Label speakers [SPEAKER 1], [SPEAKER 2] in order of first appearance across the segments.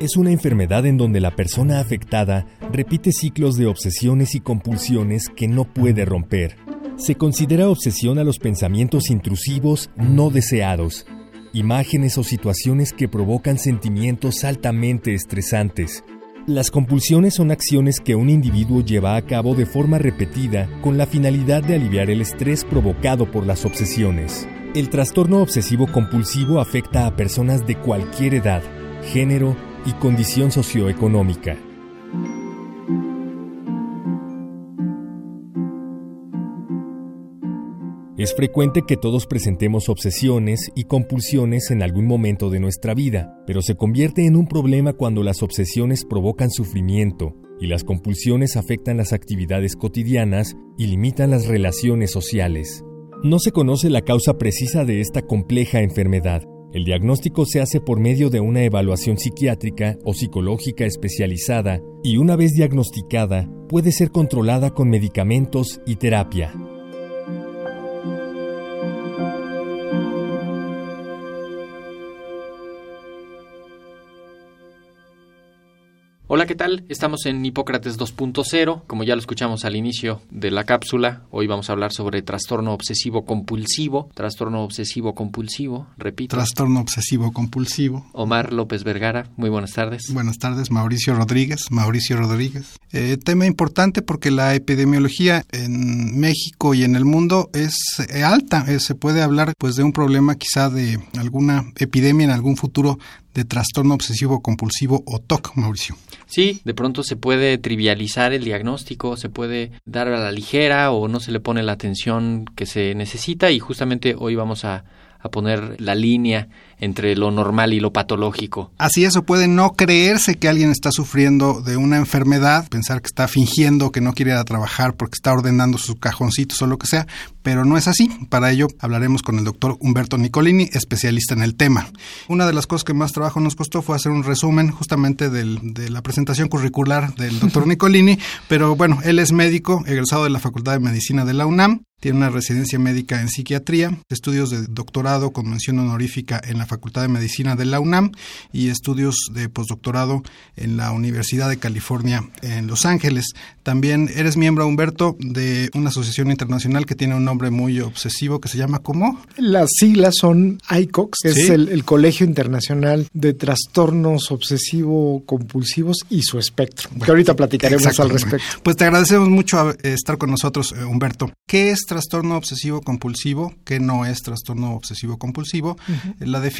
[SPEAKER 1] es una enfermedad en donde la persona afectada repite ciclos de obsesiones y compulsiones que no puede romper. Se considera obsesión a los pensamientos intrusivos no deseados, imágenes o situaciones que provocan sentimientos altamente estresantes. Las compulsiones son acciones que un individuo lleva a cabo de forma repetida con la finalidad de aliviar el estrés provocado por las obsesiones. El trastorno obsesivo compulsivo afecta a personas de cualquier edad, género y condición socioeconómica. Es frecuente que todos presentemos obsesiones y compulsiones en algún momento de nuestra vida, pero se convierte en un problema cuando las obsesiones provocan sufrimiento y las compulsiones afectan las actividades cotidianas y limitan las relaciones sociales. No se conoce la causa precisa de esta compleja enfermedad. El diagnóstico se hace por medio de una evaluación psiquiátrica o psicológica especializada y una vez diagnosticada puede ser controlada con medicamentos y terapia.
[SPEAKER 2] Hola, ¿qué tal? Estamos en Hipócrates 2.0. Como ya lo escuchamos al inicio de la cápsula, hoy vamos a hablar sobre trastorno obsesivo compulsivo. Trastorno obsesivo compulsivo, repito.
[SPEAKER 3] Trastorno obsesivo compulsivo.
[SPEAKER 2] Omar López Vergara, muy buenas tardes.
[SPEAKER 3] Buenas tardes, Mauricio Rodríguez. Mauricio Rodríguez. Eh, tema importante porque la epidemiología en México y en el mundo es eh, alta. Eh, se puede hablar pues de un problema quizá de alguna epidemia en algún futuro de trastorno obsesivo compulsivo o TOC, Mauricio.
[SPEAKER 2] Sí, de pronto se puede trivializar el diagnóstico, se puede dar a la ligera o no se le pone la atención que se necesita y justamente hoy vamos a, a poner la línea entre lo normal y lo patológico.
[SPEAKER 3] Así eso puede no creerse que alguien está sufriendo de una enfermedad, pensar que está fingiendo que no quiere ir a trabajar porque está ordenando sus cajoncitos o lo que sea, pero no es así. Para ello hablaremos con el doctor Humberto Nicolini, especialista en el tema. Una de las cosas que más trabajo nos costó fue hacer un resumen justamente del, de la presentación curricular del doctor Nicolini, pero bueno, él es médico, egresado de la Facultad de Medicina de la UNAM, tiene una residencia médica en psiquiatría, estudios de doctorado con mención honorífica en la Facultad de Medicina de la UNAM y estudios de postdoctorado en la Universidad de California en Los Ángeles. También eres miembro, Humberto, de una asociación internacional que tiene un nombre muy obsesivo que se llama ¿cómo?
[SPEAKER 4] Las siglas son ICOX, que es el, el, Colegio Internacional de Trastornos Obsesivo-Compulsivos y su espectro, bueno, que ahorita platicaremos al respecto.
[SPEAKER 3] Pues te agradecemos mucho estar con nosotros, Humberto. ¿Qué es trastorno obsesivo compulsivo, qué no es trastorno obsesivo compulsivo, uh -huh. la definición,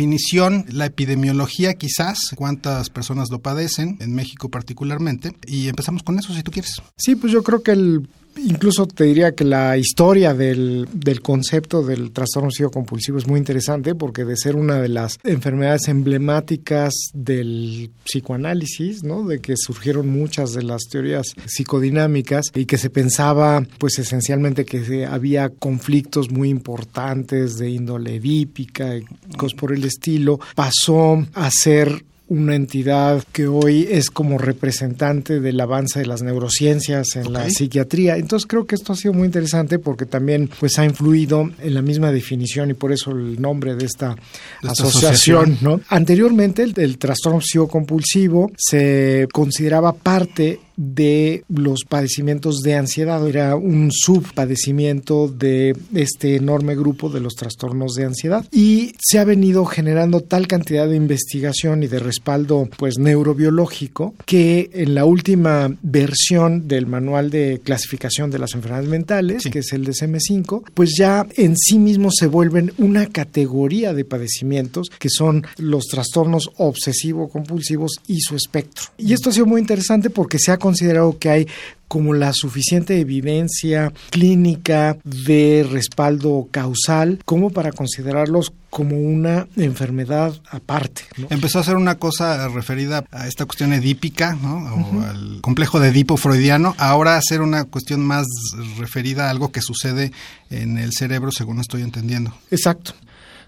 [SPEAKER 3] la epidemiología quizás, cuántas personas lo padecen, en México particularmente, y empezamos con eso si tú quieres.
[SPEAKER 4] Sí, pues yo creo que el incluso te diría que la historia del, del concepto del trastorno obsesivo compulsivo es muy interesante porque de ser una de las enfermedades emblemáticas del psicoanálisis, ¿no? De que surgieron muchas de las teorías psicodinámicas y que se pensaba pues esencialmente que había conflictos muy importantes de índole edípica y cosas por el estilo, pasó a ser una entidad que hoy es como representante del avance de las neurociencias en okay. la psiquiatría. Entonces creo que esto ha sido muy interesante porque también pues ha influido en la misma definición y por eso el nombre de esta, esta asociación, asociación, ¿no? Anteriormente el, el trastorno obsesivo compulsivo se consideraba parte de los padecimientos de ansiedad. Era un subpadecimiento de este enorme grupo de los trastornos de ansiedad. Y se ha venido generando tal cantidad de investigación y de respaldo pues neurobiológico que en la última versión del manual de clasificación de las enfermedades mentales, sí. que es el DSM-5, pues ya en sí mismos se vuelven una categoría de padecimientos que son los trastornos obsesivo-compulsivos y su espectro. Y esto ha sido muy interesante porque se ha considerado que hay como la suficiente evidencia clínica de respaldo causal como para considerarlos como una enfermedad aparte.
[SPEAKER 3] Empezó a ser una cosa referida a esta cuestión edípica, ¿no? o al complejo de Edipo freudiano, ahora a ser una cuestión más referida a algo que sucede en el cerebro, según estoy entendiendo.
[SPEAKER 4] Exacto.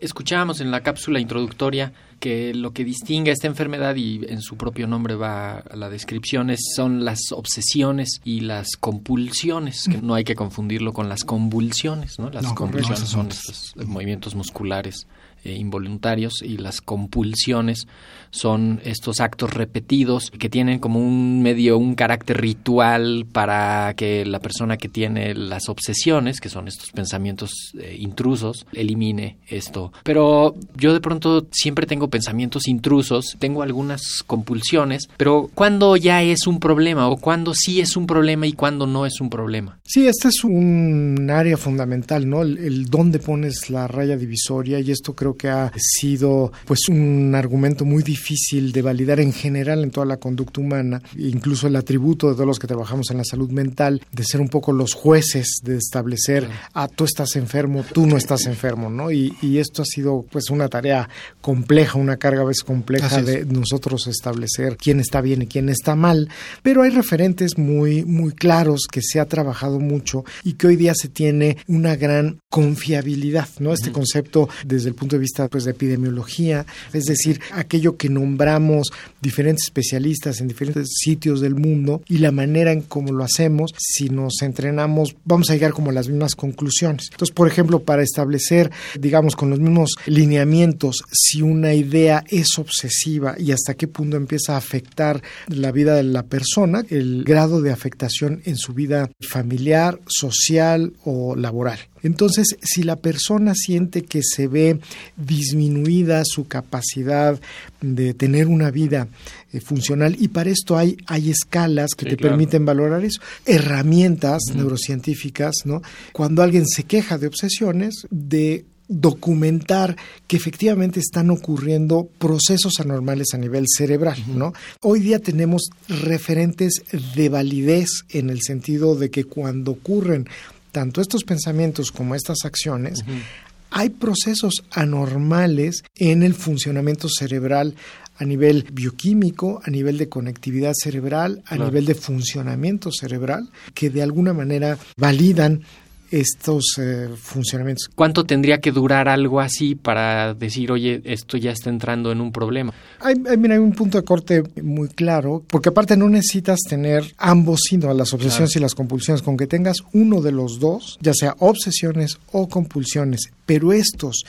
[SPEAKER 2] Escuchábamos en la cápsula introductoria que lo que distingue a esta enfermedad y en su propio nombre va a la descripción es, son las obsesiones y las compulsiones, que no hay que confundirlo con las convulsiones, ¿no? Las convulsiones son estos movimientos musculares eh, involuntarios y las compulsiones son estos actos repetidos que tienen como un medio, un carácter ritual para que la persona que tiene las obsesiones, que son estos pensamientos eh, intrusos, elimine esto. Pero yo de pronto siempre tengo pensamientos intrusos, tengo algunas compulsiones, pero ¿cuándo ya es un problema o cuándo sí es un problema y cuándo no es un problema?
[SPEAKER 4] Sí, este es un área fundamental, ¿no? El, el dónde pones la raya divisoria y esto creo que ha sido pues un argumento muy difícil de validar en general en toda la conducta humana, incluso el atributo de todos los que trabajamos en la salud mental, de ser un poco los jueces, de establecer, ah, tú estás enfermo, tú no estás enfermo, ¿no? Y, y esto ha sido pues una tarea compleja, una carga a veces compleja de nosotros establecer quién está bien y quién está mal, pero hay referentes muy, muy claros que se ha trabajado mucho y que hoy día se tiene una gran confiabilidad, ¿no? Este concepto desde el punto de vista pues, de epidemiología, es decir, aquello que nombramos diferentes especialistas en diferentes sitios del mundo y la manera en cómo lo hacemos, si nos entrenamos, vamos a llegar como a las mismas conclusiones. Entonces, por ejemplo, para establecer, digamos, con los mismos lineamientos, si una idea es obsesiva y hasta qué punto empieza a afectar la vida de la persona, el grado de afectación en su vida familiar, social o laboral. Entonces, si la persona siente que se ve disminuida su capacidad de tener una vida eh, funcional, y para esto hay, hay escalas que
[SPEAKER 2] Sí,
[SPEAKER 4] te
[SPEAKER 2] claro.
[SPEAKER 4] permiten valorar eso, herramientas neurocientíficas, ¿no? Cuando alguien se queja de obsesiones, de documentar que efectivamente están ocurriendo procesos anormales a nivel cerebral, ¿no? Hoy día tenemos referentes de validez en el sentido de que cuando ocurren tanto estos pensamientos como estas acciones, hay procesos anormales en el funcionamiento cerebral a nivel bioquímico, a nivel de conectividad cerebral, a
[SPEAKER 2] Claro.
[SPEAKER 4] nivel de funcionamiento cerebral, que de alguna manera validan estos eh, funcionamientos.
[SPEAKER 2] ¿Cuánto tendría que durar algo así para decir, oye, esto ya está entrando en un problema?
[SPEAKER 4] Hay, hay- mira, hay un punto de corte muy claro, porque aparte no necesitas tener ambos, sino las obsesiones y las compulsiones, con que tengas uno de los dos, ya sea obsesiones o compulsiones, pero estos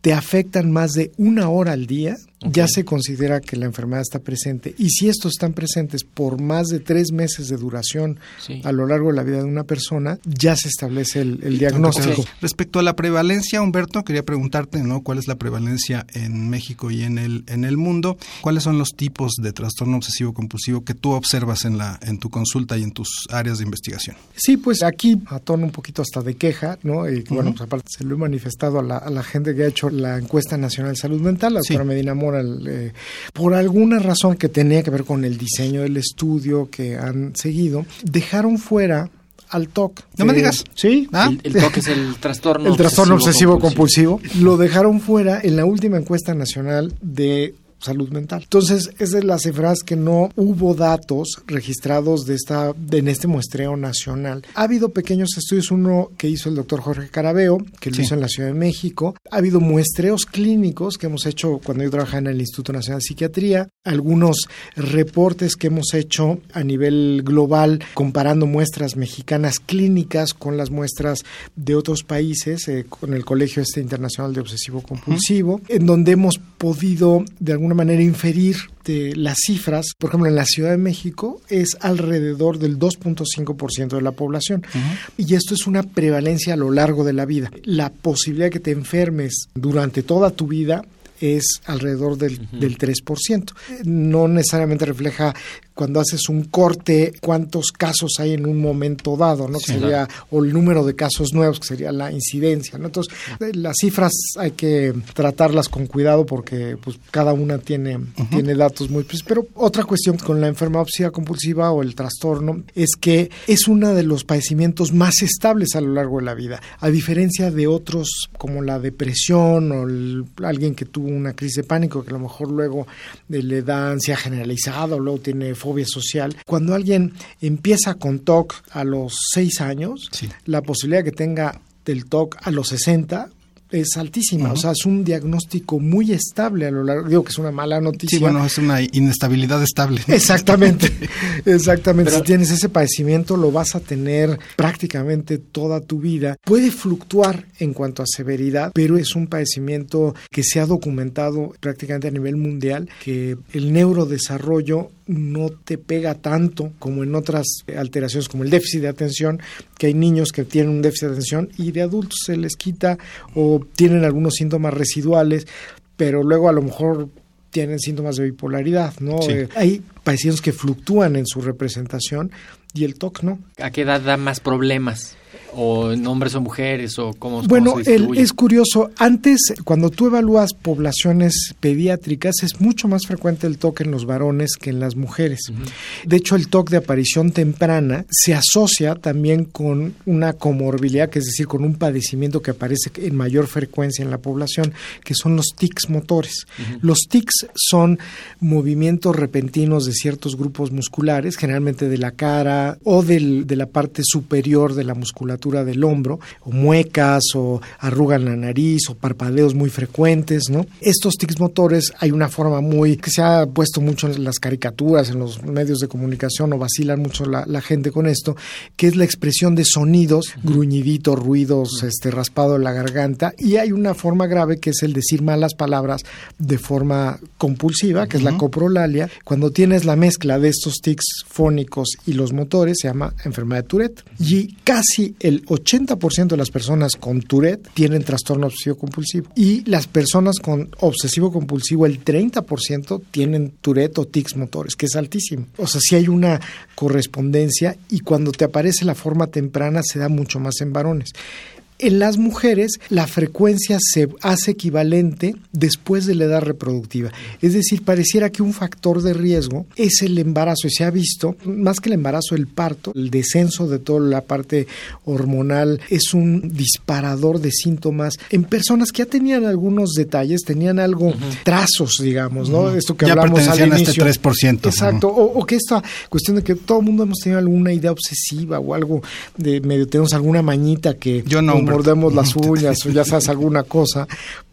[SPEAKER 4] te afectan más de una hora al día, ya se considera que la enfermedad está presente. Y si estos están presentes por más de tres meses de duración
[SPEAKER 2] Sí.
[SPEAKER 4] a lo largo de la vida de una persona, ya se establece el, el diagnóstico.
[SPEAKER 3] Respecto a la prevalencia, Humberto, quería preguntarte, ¿no? ¿Cuál es la prevalencia en México y en el en el mundo? ¿Cuáles son los tipos de trastorno obsesivo compulsivo que tú observas en la en tu consulta y en tus áreas de investigación?
[SPEAKER 4] Sí, pues aquí a tono un poquito hasta de queja, ¿no? Y bueno, pues aparte se lo he manifestado a la, a la gente que ha hecho la encuesta nacional de salud mental, la
[SPEAKER 3] Sí.
[SPEAKER 4] doctora Medina Mora, eh, por alguna razón que tenía que ver con el diseño del estudio que han seguido, dejaron fuera al TOC.
[SPEAKER 3] No me
[SPEAKER 4] Eh,
[SPEAKER 3] digas.
[SPEAKER 4] Sí.
[SPEAKER 3] Ah.
[SPEAKER 2] El, el TOC es el trastorno
[SPEAKER 4] El trastorno obsesivo
[SPEAKER 2] obsesivo-compulsivo.
[SPEAKER 4] compulsivo lo dejaron fuera en la última encuesta nacional de salud mental. Entonces, es de las cifras que no hubo datos registrados de esta de- en este muestreo nacional. Ha habido pequeños estudios, uno que hizo el doctor Jorge Carabeo, que lo
[SPEAKER 3] Sí.
[SPEAKER 4] hizo en la Ciudad de México. Ha habido muestreos clínicos que hemos hecho cuando yo trabajaba en el Instituto Nacional de Psiquiatría, algunos reportes que hemos hecho a nivel global comparando muestras mexicanas clínicas con las muestras de otros países, eh, con el Colegio este Internacional de Obsesivo Compulsivo, en donde hemos podido de alguna manera inferir de las cifras, por ejemplo, en la Ciudad de México es alrededor del 2.5% de la población. Y esto es una prevalencia a lo largo de la vida. La posibilidad de que te enfermes durante toda tu vida es alrededor del, del 3%. No necesariamente refleja cuando haces un corte, cuántos casos hay en un momento dado, ¿no? Que sería, o el número de casos nuevos, que sería la incidencia, ¿no? Entonces, eh, las cifras hay que tratarlas con cuidado porque pues cada una tiene, tiene datos muy precisos. Pero otra cuestión con la enfermedad obsesiva compulsiva o el trastorno es que es uno de los padecimientos más estables a lo largo de la vida, a diferencia de otros como la depresión o alguien que tuvo una crisis de pánico que a lo mejor luego eh, le da ansia generalizada o luego tiene fobia social. Cuando alguien empieza con TOC a los 6 años, la posibilidad que tenga del TOC a los 60 es altísima, o sea, es un diagnóstico muy estable a lo largo, digo que es una mala noticia.
[SPEAKER 3] Sí, bueno, es una inestabilidad estable.
[SPEAKER 4] Exactamente, exactamente. si tienes ese padecimiento lo vas a tener prácticamente toda tu vida. Puede fluctuar en cuanto a severidad, pero es un padecimiento que se ha documentado prácticamente a nivel mundial, que el neurodesarrollo no te pega tanto como en otras alteraciones como el déficit de atención, que hay niños que tienen un déficit de atención y de adultos se les quita o tienen algunos síntomas residuales, pero luego a lo mejor tienen síntomas de bipolaridad, ¿no? Eh, hay pacientes que fluctúan en su representación y el TOC no.
[SPEAKER 2] ¿A qué edad da más problemas? O en hombres o mujeres o cómo,
[SPEAKER 4] bueno,
[SPEAKER 2] se
[SPEAKER 4] es curioso. Antes, cuando tú evalúas poblaciones pediátricas, es mucho más frecuente el TOC en los varones que en las mujeres. De hecho, el TOC de aparición temprana se asocia también con una comorbilidad, que es decir, con un padecimiento que aparece en mayor frecuencia en la población, que son los tics motores. Los tics son movimientos repentinos de ciertos grupos musculares, generalmente de la cara o del, de la parte superior de la musculatura del hombro, o muecas, o arrugan la nariz, o parpadeos muy frecuentes, ¿no? Estos tics motores hay una forma muy que se ha puesto mucho en las caricaturas, en los medios de comunicación, o vacilan mucho la, gente con esto, que es la expresión de sonidos, gruñiditos, ruidos, este raspado en la garganta, y hay una forma grave que es el decir malas palabras de forma compulsiva, que es la coprolalia. Cuando tienes la mezcla de estos tics fónicos y los motores, se llama enfermedad de Tourette. Y casi el 80% de las personas con Tourette tienen trastorno obsesivo compulsivo y las personas con obsesivo compulsivo el 30% tienen Tourette o tics motores, que es altísimo. O sea, si hay una correspondencia y cuando te aparece la forma temprana se da mucho más en varones. En las mujeres la frecuencia se hace equivalente después de la edad reproductiva. Es decir, pareciera que un factor de riesgo es el embarazo y se ha visto, más que el embarazo, el parto, el descenso de toda la parte hormonal es un disparador de síntomas en personas que ya tenían algunos detalles, tenían algo, trazos, digamos, ¿no? Esto que hablamos al
[SPEAKER 3] inicio. A este 3%.
[SPEAKER 4] Exacto, o, que esta cuestión de que todo el mundo hemos tenido alguna idea obsesiva o algo de medio tenemos alguna mañita que
[SPEAKER 3] yo no
[SPEAKER 4] mordemos las uñas o ya sabes alguna cosa,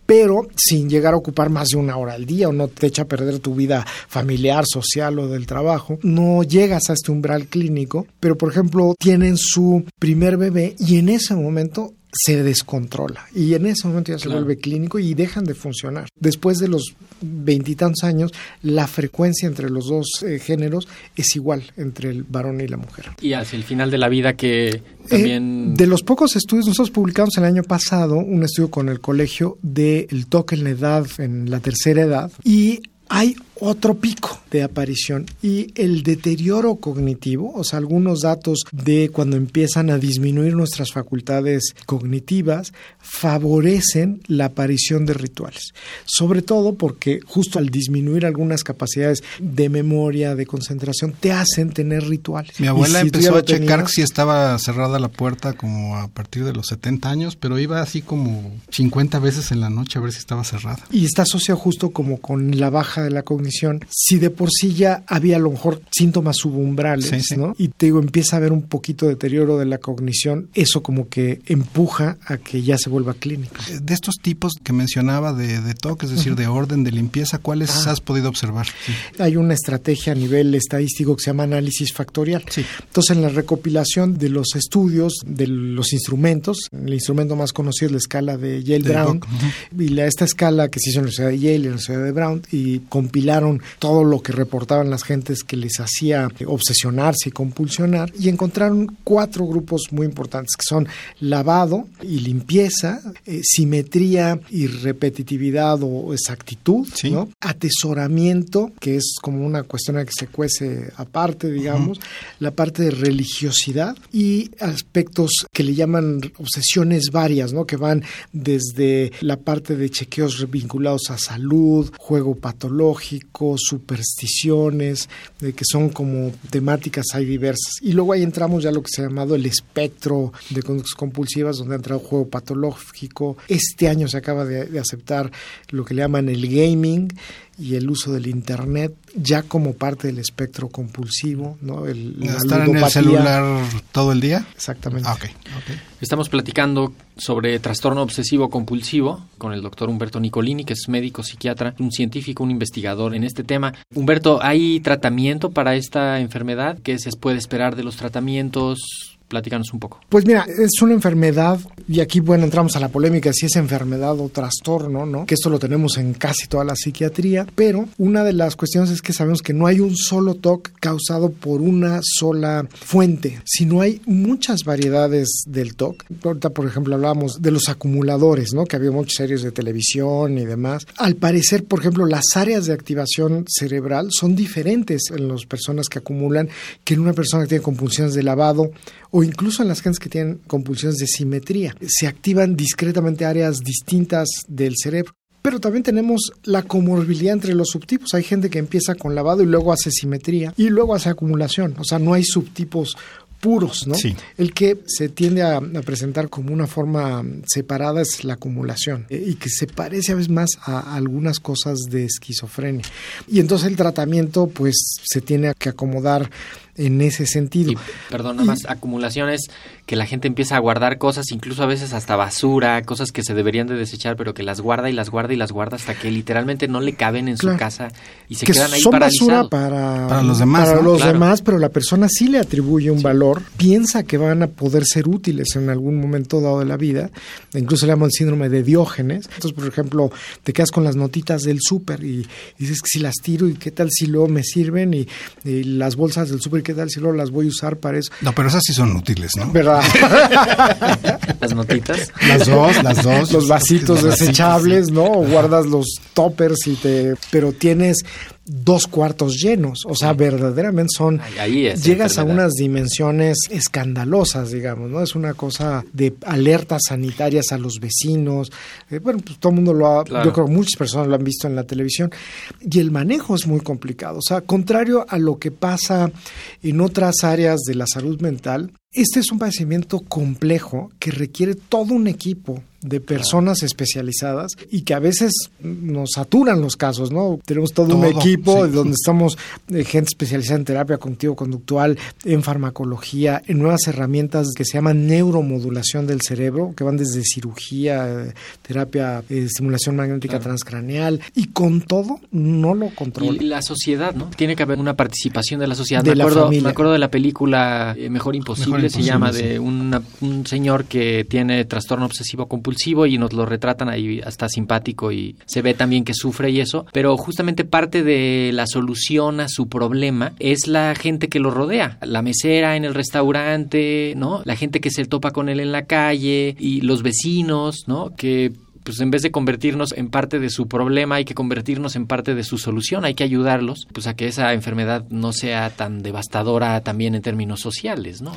[SPEAKER 4] pero sin llegar a ocupar más de una hora al día o no te echa a perder tu vida familiar, social o del trabajo, no llegas a este umbral clínico, pero por ejemplo tienen su primer bebé y en ese momento se descontrola y en ese momento ya se vuelve clínico y dejan de funcionar. Después de los veintitantos años, la frecuencia entre los dos eh, géneros es igual entre el varón y la mujer.
[SPEAKER 2] Y hacia el final de la vida que eh, también...
[SPEAKER 4] de los pocos estudios, nosotros publicamos el año pasado un estudio con el colegio del el toque en la edad, en la tercera edad, y hay otro pico de aparición y el deterioro cognitivo, o sea, algunos datos de cuando empiezan a disminuir nuestras facultades cognitivas, favorecen la aparición de rituales. Sobre todo porque justo al disminuir algunas capacidades de memoria, de concentración, te hacen tener rituales.
[SPEAKER 3] Mi abuela empezó a checar si estaba cerrada la puerta como a partir de los 70 años, pero iba así como 50 veces en la noche a ver si estaba cerrada.
[SPEAKER 4] Y está asociado justo como con la baja de la cognición si de por sí ya había a lo mejor síntomas subumbrales, ¿no? Y te digo, empieza a haber un poquito de deterioro de la cognición, eso como que empuja a que ya se vuelva clínico.
[SPEAKER 3] Eh, de estos tipos que mencionaba de, de toque, es decir, de orden, de limpieza, ¿cuáles ah. has podido observar?
[SPEAKER 4] Hay una estrategia a nivel estadístico que se llama análisis factorial. Entonces, en la recopilación de los estudios, de los instrumentos, el instrumento más conocido es la escala de Yale-Brown, y la, esta escala que se hizo en la Universidad de Yale y en la Universidad de Brown, y compilaron todo lo que reportaban las gentes que les hacía obsesionarse y compulsionar y encontraron cuatro grupos muy importantes que son lavado y limpieza, eh, simetría y repetitividad o exactitud,
[SPEAKER 3] Sí.
[SPEAKER 4] ¿no? atesoramiento, que es como una cuestión que se cuece aparte, digamos, la parte de religiosidad y aspectos que le llaman obsesiones varias, ¿no? que van desde la parte de chequeos vinculados a salud, juego patológico, supersticiones, de que son como temáticas hay diversas. Y luego ahí entramos ya lo que se ha llamado el espectro de conductas compulsivas, donde ha entrado juego patológico. Este año se acaba de, de aceptar lo que le llaman el gaming y el uso del internet ya como parte del espectro compulsivo, ¿no? El, la
[SPEAKER 3] ¿Estar en el celular todo el día?
[SPEAKER 4] Exactamente.
[SPEAKER 3] Ah.
[SPEAKER 2] Estamos platicando sobre trastorno obsesivo compulsivo con el doctor Humberto Nicolini, que es médico psiquiatra, un científico, un investigador en este tema. Humberto, ¿hay tratamiento para esta enfermedad? ¿Qué se puede esperar de los tratamientos? Platícanos un poco.
[SPEAKER 4] Pues mira, es una enfermedad, y aquí bueno, entramos a la polémica si es enfermedad o trastorno, ¿no? Que esto lo tenemos en casi toda la psiquiatría, pero una de las cuestiones es que sabemos que no hay un solo TOC causado por una sola fuente, sino hay muchas variedades del TOC. Ahorita, por ejemplo, hablábamos de los acumuladores, ¿no? Que había muchas series de televisión y demás. Al parecer, por ejemplo, las áreas de activación cerebral son diferentes en las personas que acumulan que en una persona que tiene compulsiones de lavado o incluso en las gentes que tienen compulsiones de simetría. Se activan discretamente áreas distintas del cerebro. Pero también tenemos la comorbilidad entre los subtipos. Hay gente que empieza con lavado y luego hace simetría y luego hace acumulación. O sea, no hay subtipos puros, ¿no?
[SPEAKER 3] Sí.
[SPEAKER 4] El que se tiende a, a presentar como una forma separada es la acumulación eh, y que se parece a veces más a algunas cosas de esquizofrenia. Y entonces el tratamiento pues se tiene que acomodar en ese sentido.
[SPEAKER 2] Y, perdón, nada más, acumulaciones que la gente empieza a guardar cosas, incluso a veces hasta basura, cosas que se deberían de desechar, pero que las guarda y las guarda y las guarda hasta que literalmente no le caben en
[SPEAKER 4] Claro.
[SPEAKER 2] su casa y se
[SPEAKER 4] que
[SPEAKER 2] quedan ahí
[SPEAKER 4] son basura para,
[SPEAKER 3] Para los demás,
[SPEAKER 4] para
[SPEAKER 3] ¿no?
[SPEAKER 4] los
[SPEAKER 2] Claro.
[SPEAKER 4] demás, pero la persona sí le atribuye un valor, piensa que van a poder ser útiles en algún momento dado de la vida, incluso le llaman el síndrome de Diógenes. Entonces, por ejemplo, te quedas con las notitas del súper y dices que si las tiro y qué tal si luego me sirven y, y las bolsas del súper, qué tal si luego las voy a usar para eso.
[SPEAKER 3] No, pero esas sí son útiles, ¿no?
[SPEAKER 4] ¿Verdad?
[SPEAKER 2] Las notitas.
[SPEAKER 3] Las dos, las dos.
[SPEAKER 4] los vasitos desechables, ¿no? O guardas los toppers y te... Pero tienes dos cuartos llenos, o sea, verdaderamente son...
[SPEAKER 2] Ahí-
[SPEAKER 4] llegas a unas dimensiones escandalosas, digamos, ¿no? Es una cosa de alertas sanitarias a los vecinos. Eh, bueno, pues todo el mundo lo ha...
[SPEAKER 2] Claro.
[SPEAKER 4] Yo creo que muchas personas lo han visto en la televisión. Y el manejo es muy complicado. O sea, contrario a lo que pasa en otras áreas de la salud mental, este es un padecimiento complejo que requiere todo un equipo de personas especializadas y que a veces nos saturan los casos, ¿no? Tenemos todo, un equipo
[SPEAKER 3] sí.
[SPEAKER 4] donde estamos eh, gente especializada en terapia cognitivo-conductual, en farmacología, en nuevas herramientas que se llaman neuromodulación del cerebro, que van desde cirugía, terapia, eh, estimulación magnética
[SPEAKER 2] Claro.
[SPEAKER 4] transcraneal, y con todo no lo controla.
[SPEAKER 2] Y la sociedad, ¿no? Tiene que haber una participación de la sociedad.
[SPEAKER 4] De
[SPEAKER 2] me,
[SPEAKER 4] la
[SPEAKER 2] acuerdo,
[SPEAKER 4] familia.
[SPEAKER 2] me acuerdo de la película eh, Mejor Imposible,
[SPEAKER 3] Mejor
[SPEAKER 2] se
[SPEAKER 3] Imposible,
[SPEAKER 2] llama,
[SPEAKER 3] sí.
[SPEAKER 2] de una- un señor que tiene trastorno obsesivo compulsivo y nos lo retratan ahí hasta simpático y se ve también que sufre y eso. Pero justamente parte de la solución a su problema es la gente que lo rodea. La mesera en el restaurante, ¿no? La gente que se topa con él en la calle y los vecinos, ¿no? Que pues en vez de convertirnos en parte de su problema, hay que convertirnos en parte de su solución, hay que ayudarlos, pues a que esa enfermedad no sea tan devastadora también en términos sociales, ¿no?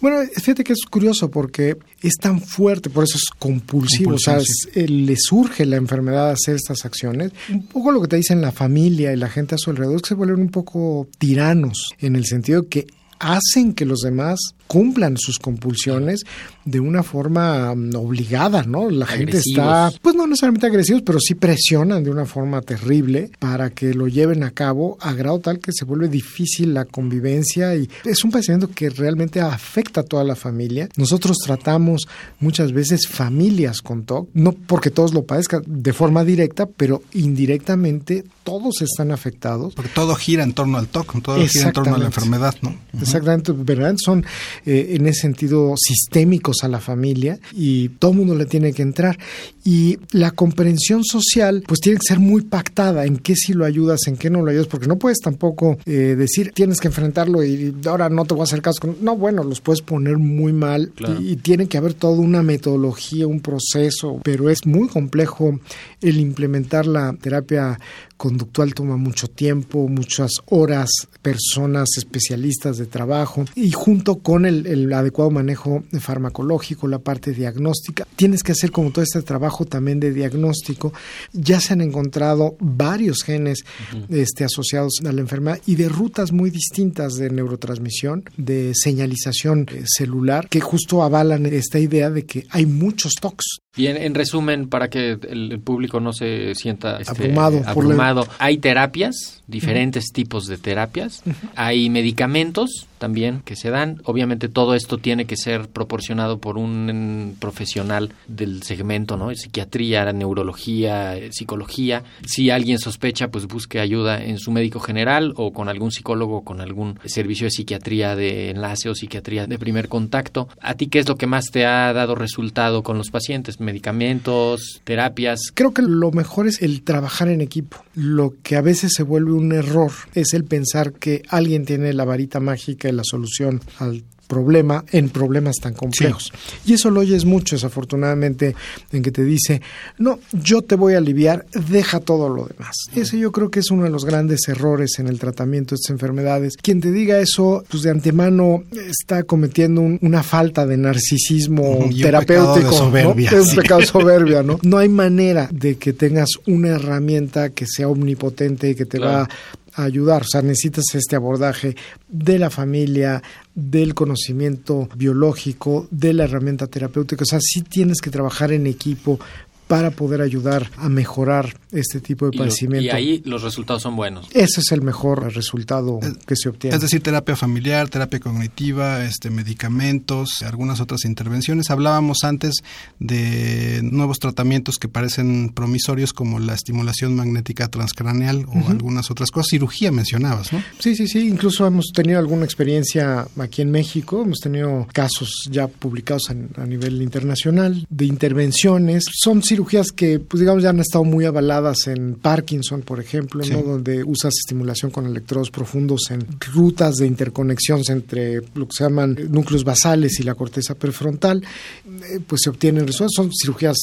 [SPEAKER 4] Bueno, fíjate que es curioso porque es tan fuerte, por eso es compulsivo, o sea, es- eh, le surge la enfermedad a hacer estas acciones. Un poco lo que te dicen la familia y la gente a su alrededor es que se vuelven un poco tiranos, en el sentido que hacen que los demás cumplan sus compulsiones de una forma mm, obligada, ¿no? La gente está, pues no necesariamente agresivos, pero sí presionan de una forma terrible para que lo lleven a cabo a grado tal que se vuelve difícil la convivencia y es un padecimiento que realmente afecta a toda la familia. Nosotros tratamos muchas veces familias con TOC, no porque todos lo padezcan de forma directa, pero indirectamente todos están afectados.
[SPEAKER 3] Porque todo gira en torno al TOC, todo gira en torno a la enfermedad, ¿no?
[SPEAKER 4] Exactamente, ¿verdad? Son eh, en ese sentido sistémicos a la familia y todo el mundo le tiene que entrar. Y la comprensión social pues tiene que ser muy pactada en qué sí lo ayudas, en qué no lo ayudas, porque no puedes tampoco eh, decir tienes que enfrentarlo y ahora no te voy a hacer caso. No, bueno, los puedes poner muy mal y, y tiene que haber toda una metodología, un proceso, pero es muy complejo el implementar la terapia conductual toma mucho tiempo, muchas horas, personas especialistas de trabajo y junto con el, adecuado manejo farmacológico, la parte diagnóstica, tienes que hacer como todo este trabajo también de diagnóstico. Ya se han encontrado varios genes este, asociados a la enfermedad y de rutas muy distintas de neurotransmisión, de señalización eh, celular, que justo avalan esta idea de que hay muchos TOCs.
[SPEAKER 2] Y en, resumen, para que el, público no se sienta este,
[SPEAKER 4] abrumado,
[SPEAKER 2] abrumado hay terapias, diferentes tipos de terapias, hay medicamentos también que se dan. Obviamente todo esto tiene que ser proporcionado por un profesional del segmento, ¿no? Psiquiatría, neurología, psicología. Si alguien sospecha, pues busque ayuda en su médico general o con algún psicólogo, con algún servicio de psiquiatría de enlace o psiquiatría de primer contacto. ¿A ti qué es lo que más te ha dado resultado con los pacientes? ¿Medicamentos, terapias?
[SPEAKER 4] Creo que lo mejor es el trabajar en equipo. Lo que a veces se vuelve un error es el pensar que alguien tiene la varita mágica y la solución al problema en problemas tan complejos. Y eso lo oyes mucho, desafortunadamente, en que te dice, no, yo te voy a aliviar, deja todo lo demás. Ese yo creo que es uno de los grandes errores en el tratamiento de estas enfermedades. Quien te diga eso, pues de antemano está cometiendo una falta de narcisismo terapéutico. Un
[SPEAKER 3] soberbia,
[SPEAKER 4] ¿no? Es un pecado soberbia, ¿no? No hay manera de que tengas una herramienta que sea omnipotente y que te va ayudar. O sea, necesitas este abordaje de la familia, del conocimiento biológico, de la herramienta terapéutica. O sea, sí tienes que trabajar en equipo para poder ayudar a mejorar este tipo de padecimiento.
[SPEAKER 2] Y, ahí los resultados son buenos.
[SPEAKER 4] Ese es el mejor resultado que se obtiene.
[SPEAKER 3] Es decir, terapia familiar, terapia cognitiva, este, medicamentos, algunas otras intervenciones. Hablábamos antes de nuevos tratamientos que parecen promisorios como la estimulación magnética transcraneal o algunas otras cosas. Cirugía mencionabas, ¿no?
[SPEAKER 4] Sí, sí, sí. Incluso hemos tenido alguna experiencia aquí en México. Hemos tenido casos ya publicados a, a nivel internacional de intervenciones. Son cirugías que, pues digamos, ya han estado muy avaladas en Parkinson, por ejemplo, ¿no? donde usas estimulación con electrodos profundos en rutas de interconexión entre lo que se llaman núcleos basales y la corteza prefrontal, eh, pues se obtienen resultados. Son cirugías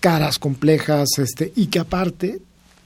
[SPEAKER 4] caras, complejas, este, y que aparte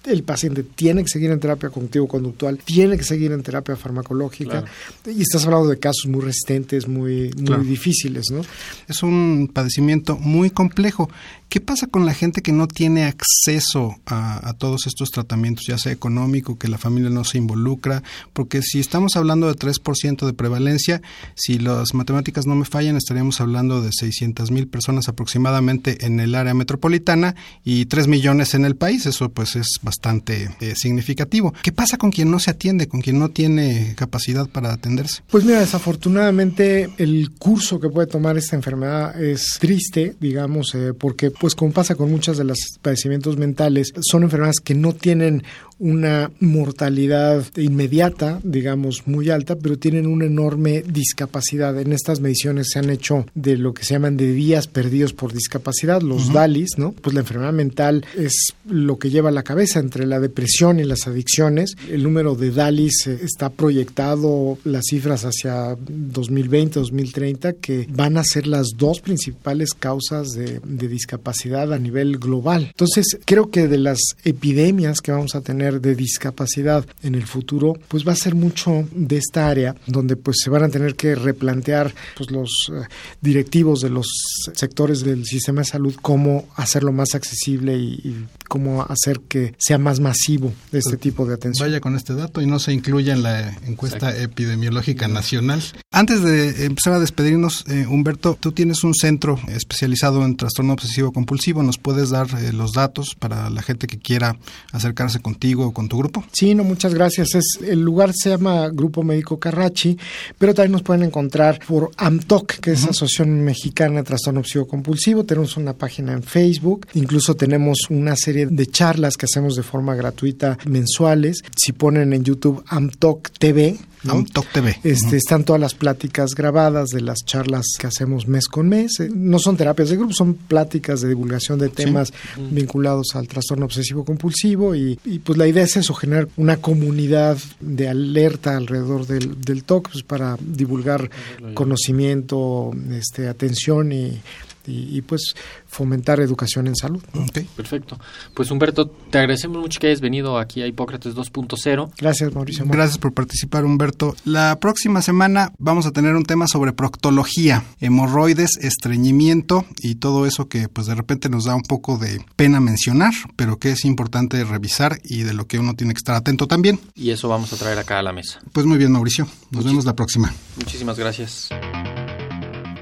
[SPEAKER 4] el paciente tiene que seguir en terapia cognitivo-conductual, tiene que seguir en terapia farmacológica, y estás hablando de casos muy resistentes, muy, muy difíciles, ¿no?
[SPEAKER 3] Es un padecimiento muy complejo. ¿Qué pasa con la gente que no tiene acceso a, todos estos tratamientos, ya sea económico, que la familia no se involucra? Porque si estamos hablando de 3% de prevalencia, si las matemáticas no me fallan, estaríamos hablando de 600 mil personas aproximadamente en el área metropolitana y 3 millones en el país. Eso pues es bastante eh, significativo. ¿Qué pasa con quien no se atiende, con quien no tiene capacidad para atenderse?
[SPEAKER 4] Pues mira, desafortunadamente el curso que puede tomar esta enfermedad es triste, digamos, eh, porque pues como pasa con muchas de los padecimientos mentales, son enfermedades que no tienen una mortalidad inmediata, digamos, muy alta, pero tienen una enorme discapacidad. En estas mediciones se han hecho de lo que se llaman de días perdidos por discapacidad, los DALIs, ¿no? Pues la enfermedad mental es lo que lleva la cabeza entre la depresión y las adicciones. El número de DALIs eh, está proyectado, las cifras hacia 2020, 2030, que van a ser las dos principales causas de, de discapacidad a nivel global. Entonces, creo que de las epidemias que vamos a tener de discapacidad en el futuro, pues va a ser mucho de esta área donde pues se van a tener que replantear pues los eh, directivos de los sectores del sistema de salud cómo hacerlo más accesible y, cómo hacer que sea más masivo este pues, tipo de atención.
[SPEAKER 3] Vaya con este dato y no se incluye en la encuesta epidemiológica nacional. Antes de empezar a despedirnos, eh, Humberto, tú tienes un centro especializado en trastorno obsesivo compulsivo. ¿Nos puedes dar eh, los datos para la gente que quiera acercarse contigo? Con tu grupo?
[SPEAKER 4] Sí, no, muchas gracias. Es, el lugar se llama Grupo Médico Carrachi, pero también nos pueden encontrar por AMTOC, que es Asociación Mexicana de Trastorno Obsesivo Compulsivo. Tenemos una página en Facebook, incluso tenemos una serie de charlas que hacemos de forma gratuita mensuales. Si ponen en YouTube AMTOC TV, ¿no?
[SPEAKER 3] AMTOC TV.
[SPEAKER 4] Este, Están todas las pláticas grabadas de las charlas que hacemos mes con mes. Eh, No son terapias de grupo, son pláticas de divulgación de temas vinculados al trastorno obsesivo compulsivo y, y, pues la idea es eso, generar una comunidad de alerta alrededor del, del TOC pues, para divulgar conocimiento, este, atención y, y, y, pues fomentar educación en salud.
[SPEAKER 2] Perfecto. Pues Humberto, te agradecemos mucho que hayas venido aquí a Hipócrates 2.0.
[SPEAKER 4] Gracias, Mauricio.
[SPEAKER 3] Gracias por participar, Humberto. La próxima semana vamos a tener un tema sobre proctología, hemorroides, estreñimiento y todo eso que pues de repente nos da un poco de pena mencionar, pero que es importante revisar y de lo que uno tiene que estar atento también.
[SPEAKER 2] Y eso vamos a traer acá a la mesa.
[SPEAKER 3] Pues muy bien, Mauricio. Nos
[SPEAKER 2] Muchis-
[SPEAKER 3] vemos la próxima.
[SPEAKER 2] Muchísimas gracias.